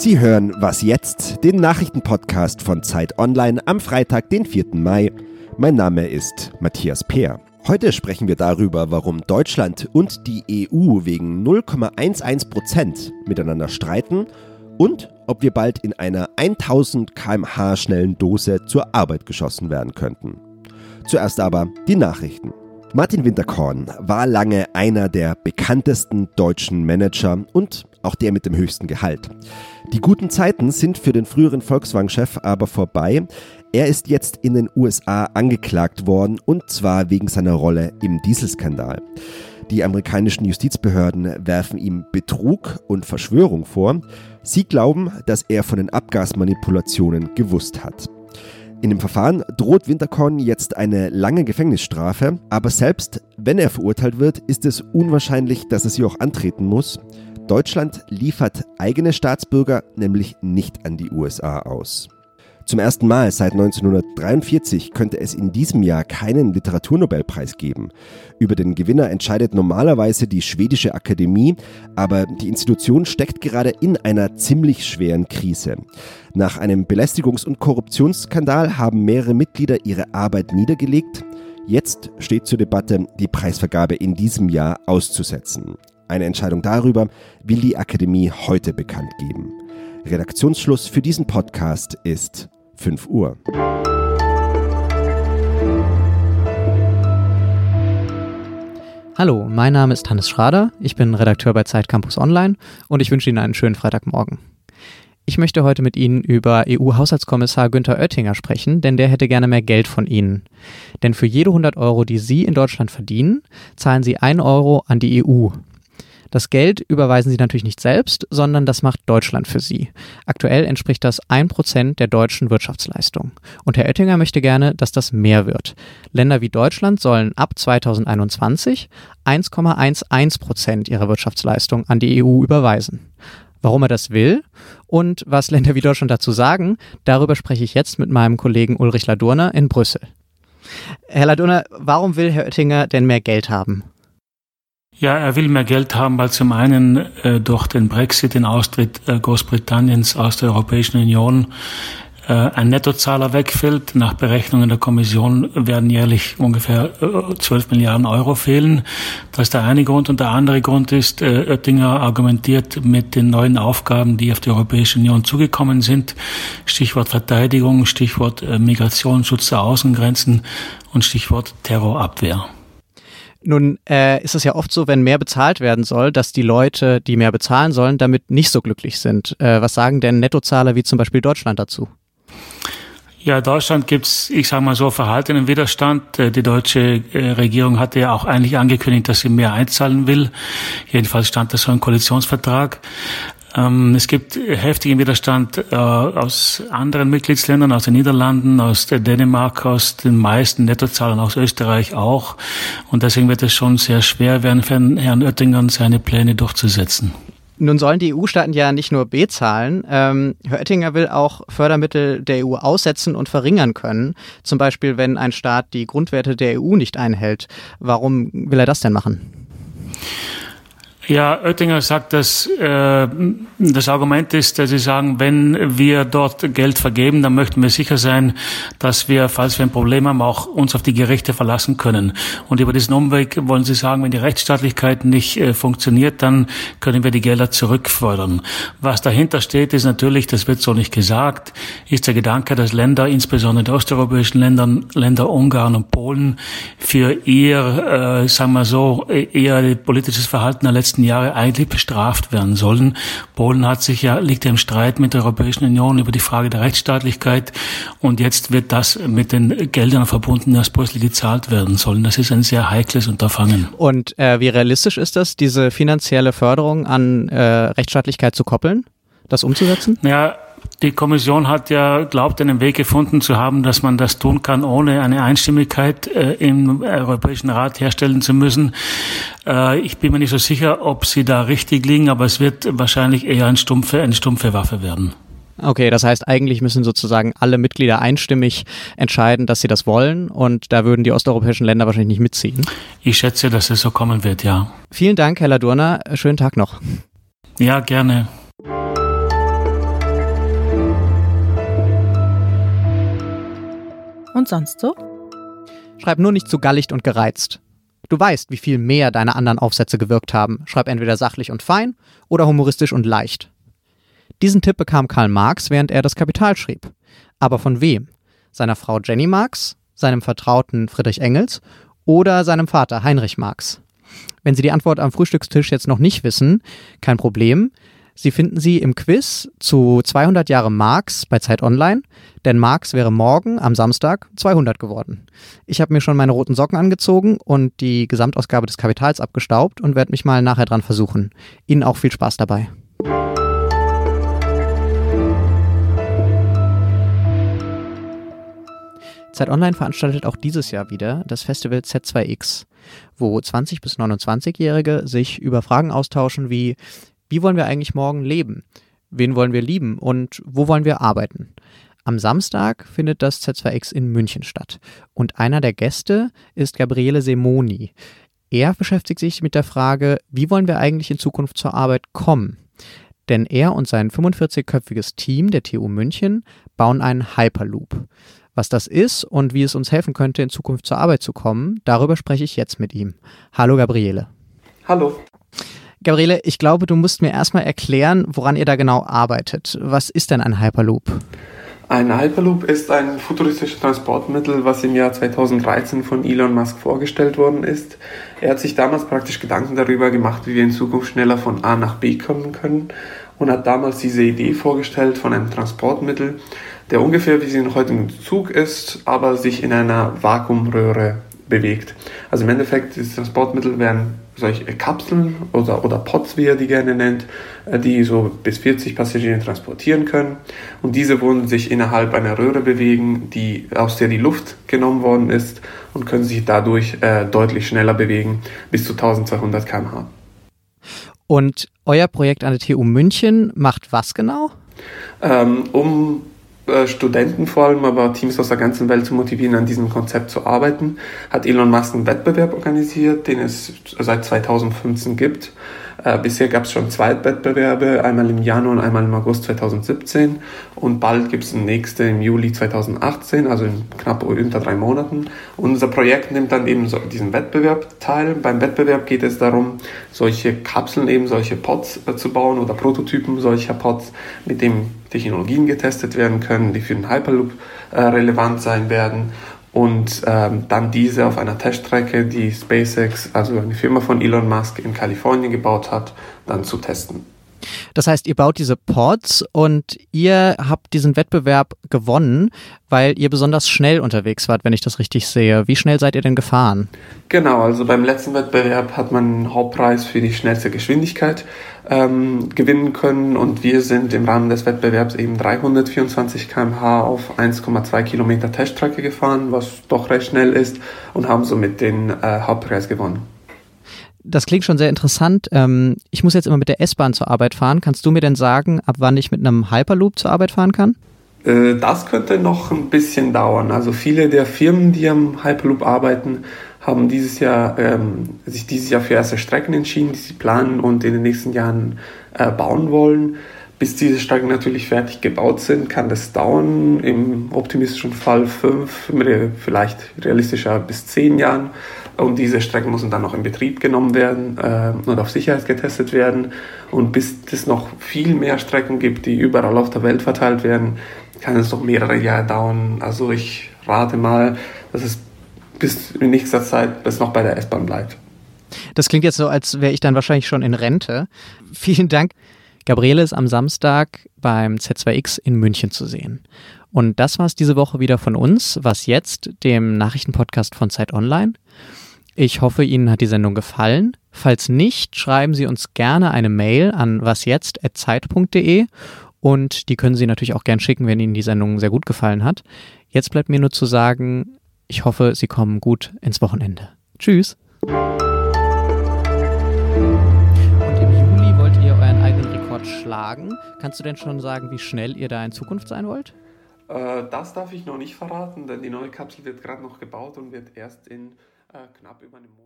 Sie hören Was jetzt, den Nachrichtenpodcast von Zeit Online am Freitag, den 4. Mai. Mein Name ist Matthias Peer. Heute sprechen wir darüber, warum Deutschland und die EU wegen 0,11 Prozent miteinander streiten und ob wir bald in einer 1000 km/h schnellen Dose zur Arbeit geschossen werden könnten. Zuerst aber die Nachrichten. Martin Winterkorn war lange einer der bekanntesten deutschen Manager und auch der mit dem höchsten Gehalt. Die guten Zeiten sind für den früheren Volkswagen-Chef aber vorbei. Er ist jetzt in den USA angeklagt worden und zwar wegen seiner Rolle im Dieselskandal. Die amerikanischen Justizbehörden werfen ihm Betrug und Verschwörung vor. Sie glauben, dass er von den Abgasmanipulationen gewusst hat. In dem Verfahren droht Winterkorn jetzt eine lange Gefängnisstrafe, aber selbst wenn er verurteilt wird, ist es unwahrscheinlich, dass er sie auch antreten muss. Deutschland liefert eigene Staatsbürger nämlich nicht an die USA aus. Zum ersten Mal seit 1943 könnte es in diesem Jahr keinen Literaturnobelpreis geben. Über den Gewinner entscheidet normalerweise die schwedische Akademie, aber die Institution steckt gerade in einer ziemlich schweren Krise. Nach einem Belästigungs- und Korruptionsskandal haben mehrere Mitglieder ihre Arbeit niedergelegt. Jetzt steht zur Debatte, die Preisvergabe in diesem Jahr auszusetzen. Eine Entscheidung darüber will die Akademie heute bekannt geben. Redaktionsschluss für diesen Podcast ist 5 Uhr. Hallo, mein Name ist Hannes Schrader, ich bin Redakteur bei Zeit Campus Online und ich wünsche Ihnen einen schönen Freitagmorgen. Ich möchte heute mit Ihnen über EU-Haushaltskommissar Günther Oettinger sprechen, denn der hätte gerne mehr Geld von Ihnen. Denn für jede 100 Euro, die Sie in Deutschland verdienen, zahlen Sie 1 Euro an die EU. Das Geld überweisen sie natürlich nicht selbst, sondern das macht Deutschland für sie. Aktuell entspricht das 1% der deutschen Wirtschaftsleistung. Und Herr Oettinger möchte gerne, dass das mehr wird. Länder wie Deutschland sollen ab 2021 1,11% ihrer Wirtschaftsleistung an die EU überweisen. Warum er das will und was Länder wie Deutschland dazu sagen, darüber spreche ich jetzt mit meinem Kollegen Ulrich Ladurner in Brüssel. Herr Ladurner, warum will Herr Oettinger denn mehr Geld haben? Ja, er will mehr Geld haben, weil zum einen äh, durch den Brexit, den Austritt äh, Großbritanniens aus der Europäischen Union, äh, ein Nettozahler wegfällt. Nach Berechnungen der Kommission werden jährlich ungefähr äh, 12 Milliarden Euro fehlen. Das ist der eine Grund. Und der andere Grund ist, äh, Oettinger argumentiert mit den neuen Aufgaben, die auf die Europäische Union zugekommen sind. Stichwort Verteidigung, Stichwort äh, Migration, Schutz der Außengrenzen und Stichwort Terrorabwehr. Nun äh, ist es ja oft so, wenn mehr bezahlt werden soll, dass die Leute, die mehr bezahlen sollen, damit nicht so glücklich sind. Äh, was sagen denn Nettozahler wie zum Beispiel Deutschland dazu? Ja, Deutschland gibt's, ich sage mal so, verhaltenen Widerstand. Äh, die deutsche äh, Regierung hatte ja auch eigentlich angekündigt, dass sie mehr einzahlen will. Jedenfalls stand das so im Koalitionsvertrag. Ähm, es gibt heftigen Widerstand äh, aus anderen Mitgliedsländern, aus den Niederlanden, aus Dänemark, aus den meisten Nettozahlern, aus Österreich auch. Und deswegen wird es schon sehr schwer werden für Herrn Oettinger seine Pläne durchzusetzen. Nun sollen die EU-Staaten ja nicht nur bezahlen. Ähm, Herr Oettinger will auch Fördermittel der EU aussetzen und verringern können. Zum Beispiel, wenn ein Staat die Grundwerte der EU nicht einhält. Warum will er das denn machen? Ja, Oettinger sagt, dass äh, das Argument ist, dass sie sagen, wenn wir dort Geld vergeben, dann möchten wir sicher sein, dass wir, falls wir ein Problem haben, auch uns auf die Gerichte verlassen können. Und über diesen Umweg wollen sie sagen, wenn die Rechtsstaatlichkeit nicht äh, funktioniert, dann können wir die Gelder zurückfordern. Was dahinter steht, ist natürlich, das wird so nicht gesagt, ist der Gedanke, dass Länder, insbesondere die osteuropäischen Länder, Länder Ungarn und Polen, für ihr, äh, sagen wir so, eher politisches Verhalten der letzten letzten Jahre eigentlich bestraft werden sollen. Polen hat sich ja, liegt ja im Streit mit der Europäischen Union über die Frage der Rechtsstaatlichkeit und jetzt wird das mit den Geldern verbunden, die aus Brüssel gezahlt werden sollen. Das ist ein sehr heikles Unterfangen. Und äh, wie realistisch ist das, diese finanzielle Förderung an äh, Rechtsstaatlichkeit zu koppeln, das umzusetzen? Ja, die Kommission hat ja glaubt, einen Weg gefunden zu haben, dass man das tun kann, ohne eine Einstimmigkeit äh, im Europäischen Rat herstellen zu müssen. Äh, ich bin mir nicht so sicher, ob sie da richtig liegen, aber es wird wahrscheinlich eher ein stumpfe, eine stumpfe Waffe werden. Okay, das heißt, eigentlich müssen sozusagen alle Mitglieder einstimmig entscheiden, dass sie das wollen und da würden die osteuropäischen Länder wahrscheinlich nicht mitziehen. Ich schätze, dass es so kommen wird, ja. Vielen Dank, Herr Ladurna. Schönen Tag noch. Ja, gerne. Und sonst so? Schreib nur nicht zu galligt und gereizt. Du weißt, wie viel mehr deine anderen Aufsätze gewirkt haben. Schreib entweder sachlich und fein oder humoristisch und leicht. Diesen Tipp bekam Karl Marx, während er das Kapital schrieb. Aber von wem? Seiner Frau Jenny Marx, seinem Vertrauten Friedrich Engels oder seinem Vater Heinrich Marx? Wenn Sie die Antwort am Frühstückstisch jetzt noch nicht wissen, kein Problem. Sie finden sie im Quiz zu 200 Jahre Marx bei Zeit Online, denn Marx wäre morgen am Samstag 200 geworden. Ich habe mir schon meine roten Socken angezogen und die Gesamtausgabe des Kapitals abgestaubt und werde mich mal nachher dran versuchen. Ihnen auch viel Spaß dabei. Zeit Online veranstaltet auch dieses Jahr wieder das Festival Z2X, wo 20 bis 29-Jährige sich über Fragen austauschen wie wie wollen wir eigentlich morgen leben? Wen wollen wir lieben? Und wo wollen wir arbeiten? Am Samstag findet das Z2X in München statt. Und einer der Gäste ist Gabriele Semoni. Er beschäftigt sich mit der Frage, wie wollen wir eigentlich in Zukunft zur Arbeit kommen? Denn er und sein 45-köpfiges Team der TU München bauen einen Hyperloop. Was das ist und wie es uns helfen könnte, in Zukunft zur Arbeit zu kommen, darüber spreche ich jetzt mit ihm. Hallo Gabriele. Hallo. Gabriele, ich glaube, du musst mir erstmal erklären, woran ihr da genau arbeitet. Was ist denn ein Hyperloop? Ein Hyperloop ist ein futuristisches Transportmittel, was im Jahr 2013 von Elon Musk vorgestellt worden ist. Er hat sich damals praktisch Gedanken darüber gemacht, wie wir in Zukunft schneller von A nach B kommen können und hat damals diese Idee vorgestellt von einem Transportmittel, der ungefähr wie sie in heutigen Zug ist, aber sich in einer Vakuumröhre bewegt. Also im Endeffekt, das Transportmittel werden solche Kapseln oder, oder Pots, wie er die gerne nennt, äh, die so bis 40 Passagiere transportieren können. Und diese wollen sich innerhalb einer Röhre bewegen, die, aus der die Luft genommen worden ist und können sich dadurch äh, deutlich schneller bewegen, bis zu 1200 km/h. Und euer Projekt an der TU München macht was genau? Ähm, um äh, Studenten vor allem, aber Teams aus der ganzen Welt zu motivieren, an diesem Konzept zu arbeiten, hat Elon Musk einen Wettbewerb organisiert, den es seit 2015 gibt. Äh, bisher gab es schon zwei Wettbewerbe, einmal im Januar und einmal im August 2017 und bald gibt es den nächsten im Juli 2018, also in knapp unter drei Monaten. Unser Projekt nimmt dann eben so diesen Wettbewerb teil. Beim Wettbewerb geht es darum, solche Kapseln, eben solche Pods äh, zu bauen oder Prototypen solcher Pods, mit dem Technologien getestet werden können, die für den Hyperloop äh, relevant sein werden und ähm, dann diese auf einer Teststrecke, die SpaceX, also eine Firma von Elon Musk in Kalifornien gebaut hat, dann zu testen. Das heißt, ihr baut diese Pods und ihr habt diesen Wettbewerb gewonnen, weil ihr besonders schnell unterwegs wart, wenn ich das richtig sehe. Wie schnell seid ihr denn gefahren? Genau, also beim letzten Wettbewerb hat man einen Hauptpreis für die schnellste Geschwindigkeit ähm, gewinnen können und wir sind im Rahmen des Wettbewerbs eben 324 km/h auf 1,2 Kilometer Teststrecke gefahren, was doch recht schnell ist und haben somit den äh, Hauptpreis gewonnen. Das klingt schon sehr interessant. Ähm, ich muss jetzt immer mit der S-Bahn zur Arbeit fahren. Kannst du mir denn sagen, ab wann ich mit einem Hyperloop zur Arbeit fahren kann? Äh, das könnte noch ein bisschen dauern. Also viele der Firmen, die am Hyperloop arbeiten, haben dieses Jahr, ähm, sich dieses Jahr für erste Strecken entschieden, die sie planen und in den nächsten Jahren äh, bauen wollen. Bis diese Strecken natürlich fertig gebaut sind, kann das dauern. Im optimistischen Fall fünf, vielleicht realistischer bis zehn Jahren. Und diese Strecken müssen dann noch in Betrieb genommen werden äh, und auf Sicherheit getestet werden. Und bis es noch viel mehr Strecken gibt, die überall auf der Welt verteilt werden, kann es noch mehrere Jahre dauern. Also ich rate mal, dass es bis in nächster Zeit bis noch bei der S-Bahn bleibt. Das klingt jetzt so, als wäre ich dann wahrscheinlich schon in Rente. Vielen Dank. Gabriele ist am Samstag beim Z2X in München zu sehen. Und das war es diese Woche wieder von uns. Was jetzt, dem Nachrichtenpodcast von Zeit Online. Ich hoffe, Ihnen hat die Sendung gefallen. Falls nicht, schreiben Sie uns gerne eine Mail an wasjetzt.zeit.de und die können Sie natürlich auch gern schicken, wenn Ihnen die Sendung sehr gut gefallen hat. Jetzt bleibt mir nur zu sagen, ich hoffe, Sie kommen gut ins Wochenende. Tschüss. Und im Juli wollt ihr euren eigenen Rekord schlagen. Kannst du denn schon sagen, wie schnell ihr da in Zukunft sein wollt? Äh, das darf ich noch nicht verraten, denn die neue Kapsel wird gerade noch gebaut und wird erst in äh, knapp über einem Monat.